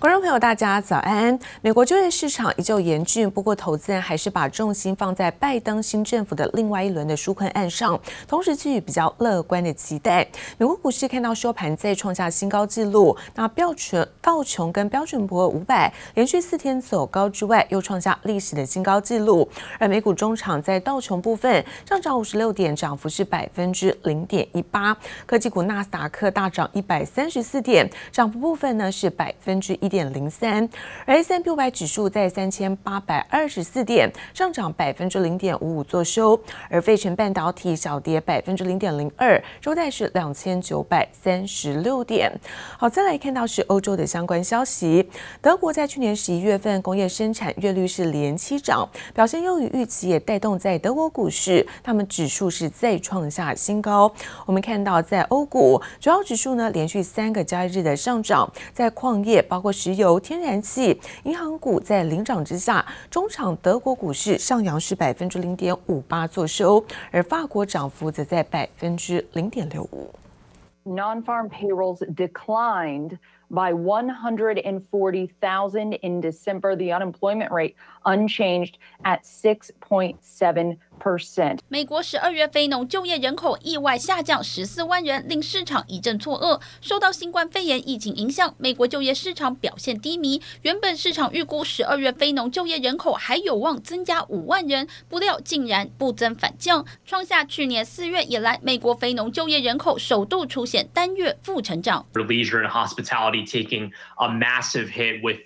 观众朋友，大家早安。美国就业市场依旧严峻，不过投资人还是把重心放在拜登新政府的另外一轮的纾困案上，同时寄予比较乐观的期待。美国股市看到收盘再创下新高纪录，那标准道琼跟标准普尔五百连续四天走高之外，又创下历史的新高纪录。而美股中场在道琼部分上涨五十六点，涨幅是百分之零点一八。科技股纳斯达克大涨一百三十四点，涨幅部分呢是百分之一。一点零三，而 S&P 五百指数在三千八百二十四点，上涨百分之零点五五作收，而费城半导体小跌百分之零点零二，收在是两千九百三十六点。好，再来看到是欧洲的相关消息，德国在去年十一月份工业生产月率是连七涨，表现优于预期，也带动在德国股市，他们指数是再创下新高。我们看到在欧股主要指数呢，连续三个交易日的上涨，在矿业包括石油、天然气、银行股在领涨之下，中场德国股市上扬是百分之零点五八作收，而法国涨幅则在百分之零点六五。Non-farm payrolls declined by 140,000 in December. The unemployment rate unchanged at 6.7%. 美国十二月非农就业人口意外下降十四万人，令市场一阵错愕。受到新冠肺炎疫情影响，美国就业市场表现低迷。原本市场预估十二月非农就业人口还有望增加五万人，不料竟然不增反降，创下去年四月以来美国非农就业人口首度出现单月负成长。Leisure and hospitality taking a massive hit with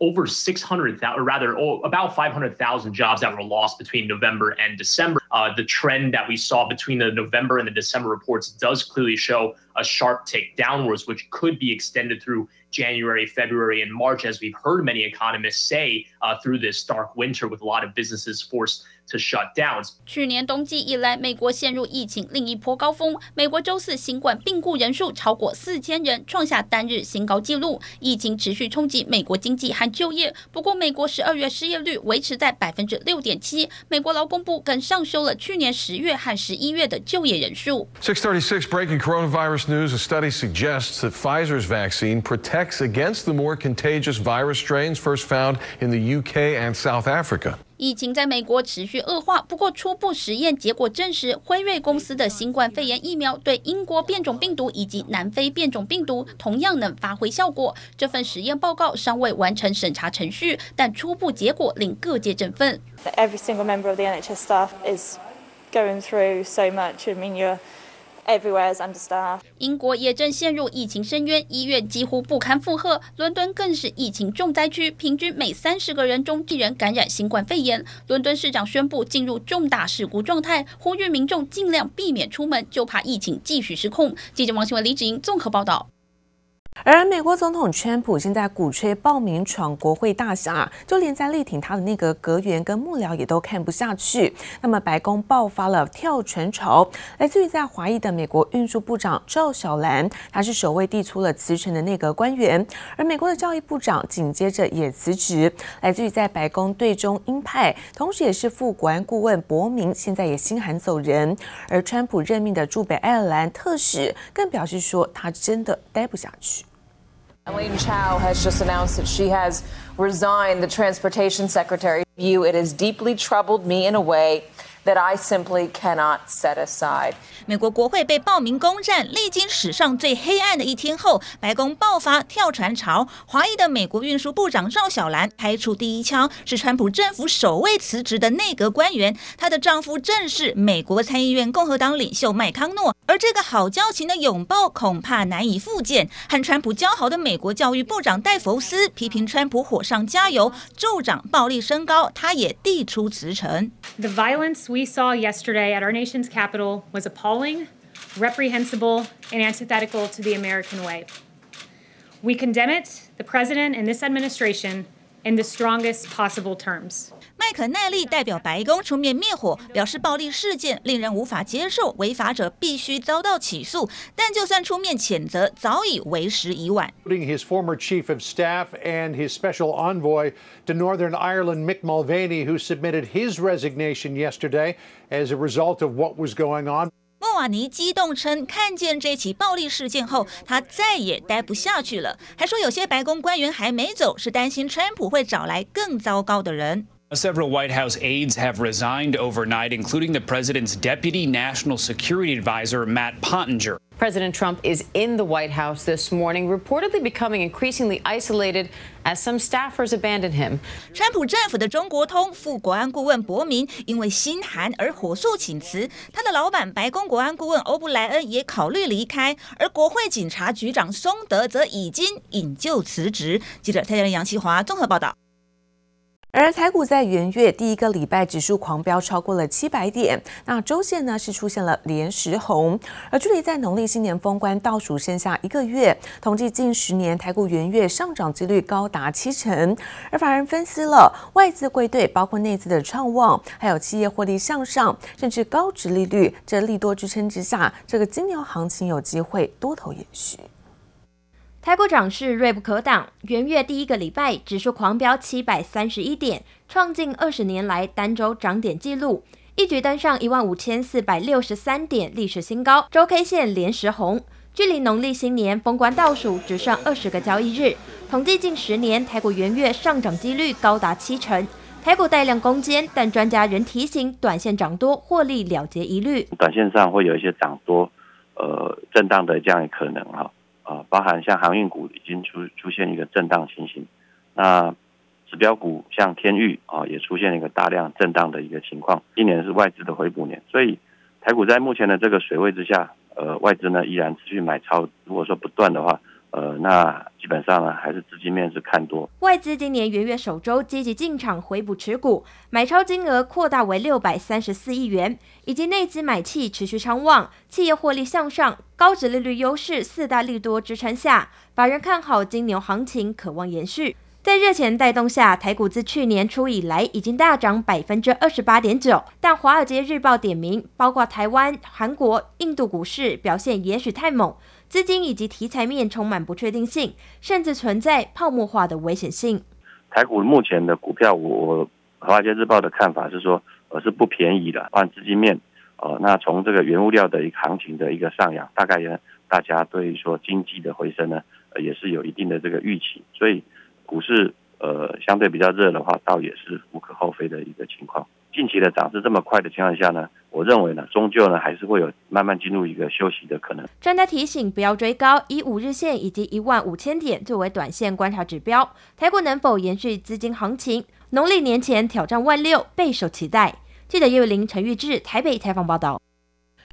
over 600,000, or rather, about 500,000 jobs that were lost between November and December. Uh, the trend that we saw between the November and the December reports does clearly show a sharp tick downwards, which could be extended through January, February, and March, as we've heard many economists say uh, through this dark winter, with a lot of businesses forced to shut down. 去年冬季以来，美国陷入疫情另一波高峰。美国周四新冠病故人数超过四千人，创下单日新高纪录。疫情持续冲击美国经济和就业。不过，美国十二月失业率维持在百分之六点七。美国劳工部更上修了去年十月和十一月的就业人数。636 breaking coronavirus news: A study suggests that Pfizer's vaccine protects against the more contagious virus strains first found in the UK and South Africa. 疫情在美国持续恶化，不过初步实验结果证实，辉瑞公司的新冠肺炎疫苗对英国变种病毒以及南非变种病毒同样能发挥效果。这份实验报告尚未完成审查程序，但初步结果令各界振奋。Every single member of the NHS staff is going through so much. I mean, you're Everywhere is understaff 英国也正陷入疫情深渊，医院几乎不堪负荷。伦敦更是疫情重灾区，平均每三十个人中一人感染新冠肺炎。伦敦市长宣布进入重大事故状态，呼吁民众尽量避免出门，就怕疫情继续失控。记者王新文、李志英综合报道。而美国总统川普现在鼓吹报名闯国会大厦，就连在力挺他的那个阁员跟幕僚也都看不下去。那么白宫爆发了跳船潮，来自于在华裔的美国运输部长赵小兰，他是首位递出了辞呈的内阁官员。而美国的教育部长紧接着也辞职，来自于在白宫对中鹰派，同时也是副国安顾问伯明，现在也心寒走人。而川普任命的驻北爱尔兰特使更表示说，他真的待不下去。Elaine Chao has just announced that she has resigned the transportation secretary. View. It has deeply troubled me in a way that I simply cannot set aside. 美国国会被暴民攻占，历经史上最黑暗的一天后，白宫爆发跳船潮。华裔的美国运输部长赵小兰开出第一枪，是川普政府首位辞职的内阁官员。她的丈夫正是美国参议院共和党领袖麦康诺。而这个好交情的拥抱恐怕难以复见。和川普交好的美国教育部长戴弗斯批评川普火上加油，助长暴力升高。他也递出辞呈。The violence we saw yesterday at our nation's capital was appalling. reprehensible, and antithetical to the American way. We condemn it, the president and this administration, in the strongest possible terms. 麦肯奈利代表白宫出面灭火，表示暴力事件令人无法接受，违法者必须遭到起诉。但就算出面谴责，早已为时已晚。His former chief of staff and his special envoy to Northern Ireland, Mick Mulvaney, who submitted his resignation yesterday as a result of what was going on. 莫瓦尼激动称，看见这起暴力事件后，他再也待不下去了，还说有些白宫官员还没走，是担心川普会找来更糟糕的人。Several White House aides have resigned overnight, including the president's deputy national security advisor, Matt Pottinger. President Trump is in the White House this morning, reportedly becoming increasingly isolated as some staffers abandon him. 川普政府的中国通副国安顾问伯明因为心寒而火速请辞，他的老板白宫国安顾问欧布莱恩也考虑离开，而国会警察局长松德则已经引咎辞职。记者蔡建杨奇华综合报道。 而台股在元月第一个礼拜指数狂飙超过了七百点，那周线呢是出现了连十红，而距离在农历新年封关倒数剩下一个月，统计近十年台股元月上涨几率高达七成。而法人分析了外资归队，包括内资的畅旺，还有企业获利向上，甚至高值利率，这利多支撑之下，这个金牛行情有机会多头延续。台股涨势锐不可挡，元月第一个礼拜指数狂飙七百三十一点，创近二十年来单周涨点纪录，一举登上一万五千四百六十三点历史新高，周 K 线连十红，距离农历新年封关倒数只剩二十个交易日，统计近十年台股元月上涨几率高达七成，台股带量攻坚，但专家仍提醒短线涨多获利了结疑虑，短线上会有一些涨多，呃，震荡的这样可能哈。包含像航运股已经出出现一个震荡情形，那指标股像天域啊也出现一个大量震荡的一个情况。今年是外资的回补年，所以台股在目前的这个水位之下，呃，外资呢依然持续买超。如果说不断的话，呃，那基本上呢，还是资金面是看多。外资今年元月首周积极进场回补持股，买超金额扩大为六百三十四亿元，以及内资买气持续昌旺，企业获利向上，高值利率优势四大利多支撑下，法人看好金牛行情可望延续。在热钱带动下，台股自去年初以来已经大涨百分之二十八点九，但华尔街日报点名，包括台湾、韩国、印度股市表现也许太猛。资金以及题材面充满不确定性，甚至存在泡沫化的危险性。台股目前的股票，我华尔街日报的看法是说，呃，是不便宜的。按资金面，呃，那从这个原物料的一个行情的一个上扬，大概也大家对于说经济的回升呢，也是有一定的这个预期。所以股市呃相对比较热的话，倒也是无可厚非的一个情况。近期的涨势这么快的情况下呢，我认为呢，终究呢还是会有慢慢进入一个休息的可能。专家提醒不要追高，以五日线以及一万五千点作为短线观察指标。台股能否延续资金行情？农历年前挑战万六备受期待。记者叶伟玲、陈玉志台北采访报道。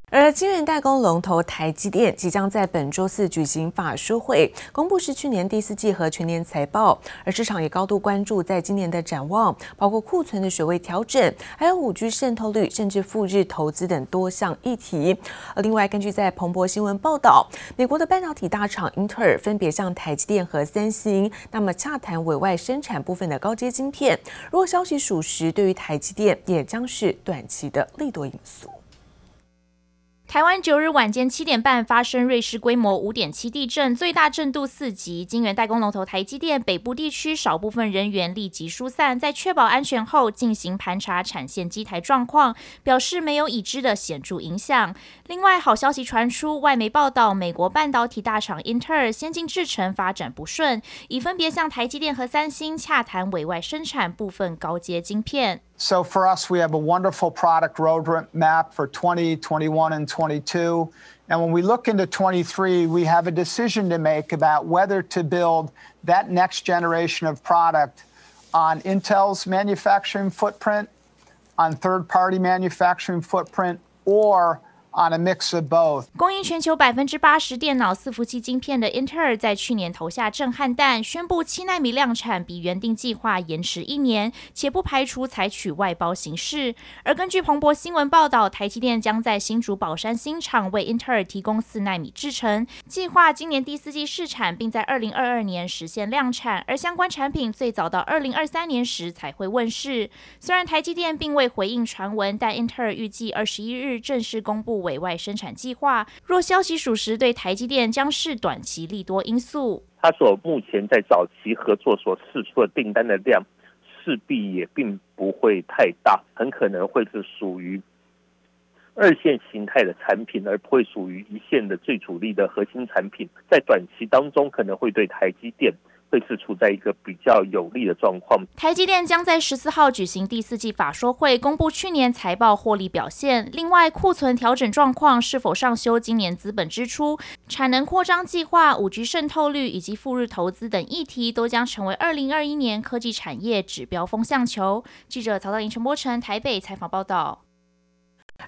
而晶圆代工龙头台积电即将在本周四举行法说会，公布是去年第四季和全年财报。而市场也高度关注在今年的展望，包括库存的水位调整，还有五 G 渗透率，甚至赴日投资等多项议题。而另外，根据在彭博新闻报道，美国的半导体大厂英特尔分别向台积电和三星，那么洽谈委外生产部分的高阶晶片。如果消息属实，对于台积电也将是短期的利多因素。台湾九日晚间七点半发生瑞士规模五点七地震，最大震度四级。晶圆代工龙头台积电北部地区少部分人员立即疏散，在确保安全后进行盘查产线机台状况，表示没有已知的显著影响。另外，好消息传出，外媒报道美国半导体大厂英特尔先进制程发展不顺，已分别向台积电和三星洽谈委外生产部分高阶晶片。So for us, we have a wonderful product roadmap for 20, 21, and 22. And when we look into 23, we have a decision to make about whether to build that next generation of product on Intel's manufacturing footprint, on third-party manufacturing footprint, or On a mix of both. 供应全球百分之八十电脑伺服器晶片的英特尔，在去年投下震撼弹，宣布七纳米量产比原定计划延迟一年，且不排除采取外包形式。而根据彭博新闻报道，台积电将在新竹宝山新厂为英特尔提供四纳米制程，计划今年第四季试产，并在二零二二年实现量产。而相关产品最早到二零二三年时才会问世。虽然台积电并未回应传闻，但英特尔预计二十一日正式公布。委外生产计划，若消息属实，对台积电将是短期利多因素。他所目前在早期合作所释出的订单的量，势必也并不会太大，很可能会是属于二线形态的产品，而不会属于一线的最主力的核心产品，在短期当中可能会对台积电。会是处在一个比较有利的状况。台积电将在十四号举行第四季法说会，公布去年财报获利表现。另外，库存调整状况是否上修，今年资本支出、产能扩张计划、五 G 渗透率以及赴日投资等议题，都将成为二零二一年科技产业指标风向球。记者曹道莹、陈柏成台北采访报道。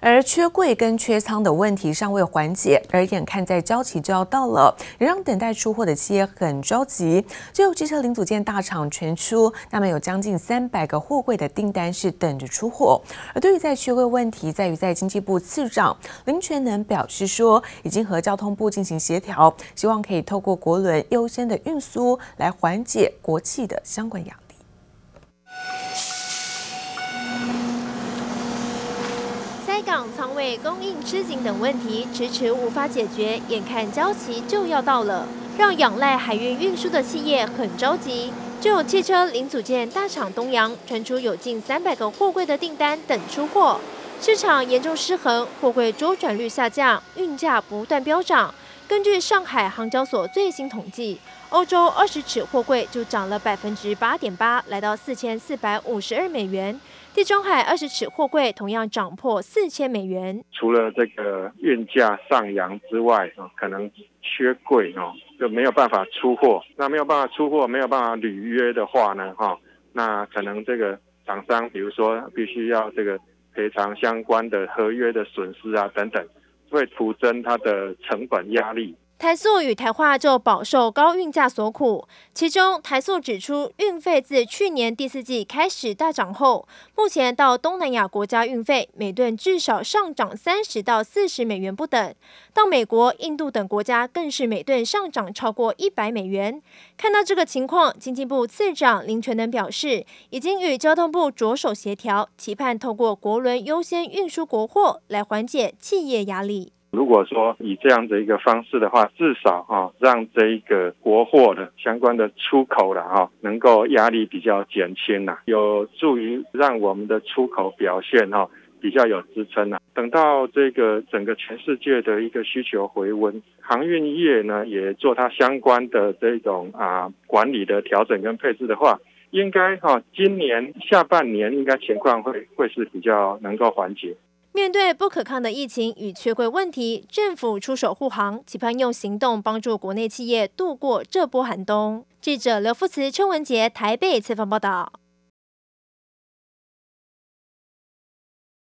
而缺柜跟缺仓的问题尚未缓解，而眼看在交期就要到了，也让等待出货的企业很着急。就有汽车零组件大厂全出，那么有将近三百个货柜的订单是等着出货。而对于在缺柜问题，在于在经济部次长林全能表示说，已经和交通部进行协调，希望可以透过国轮优先的运输来缓解国际的相关压力。港仓位供应吃紧等问题迟迟无法解决，眼看交期就要到了，让仰赖海运运输的企业很着急。就有汽车零组件大厂东阳传出有近三百个货柜的订单等出货，市场严重失衡，货柜周转率下降，运价不断飙涨。根据上海航交所最新统计，欧洲二十尺货柜就涨了百分之八点八，来到四千四百五十二美元。地中海二十尺货柜同样涨破四千美元。除了这个运价上扬之外，啊，可能缺柜哦，就没有办法出货。那没有办法出货，没有办法履约的话呢，哈，那可能这个厂商，比如说必须要这个赔偿相关的合约的损失啊等等，会徒增它的成本压力。台塑与台化就饱受高运价所苦，其中台塑指出，运费自去年第四季开始大涨后，目前到东南亚国家运费每吨至少上涨三十到四十美元不等，到美国、印度等国家更是每吨上涨超过一百美元。看到这个情况，经济部次长林全能表示，已经与交通部着手协调，期盼透过国轮优先运输国货来缓解企业压力。如果说以这样的一个方式的话，至少哈让这一个国货的相关的出口了哈，能够压力比较减轻呐，有助于让我们的出口表现哈比较有支撑呐。等到这个整个全世界的一个需求回温，航运业呢也做它相关的这种啊管理的调整跟配置的话，应该哈今年下半年应该情况会会是比较能够缓解。面对不可抗的疫情与缺柜问题，政府出手护航，期盼用行动帮助国内企业度过这波寒冬。记者刘富慈、邱文杰台北采访报道。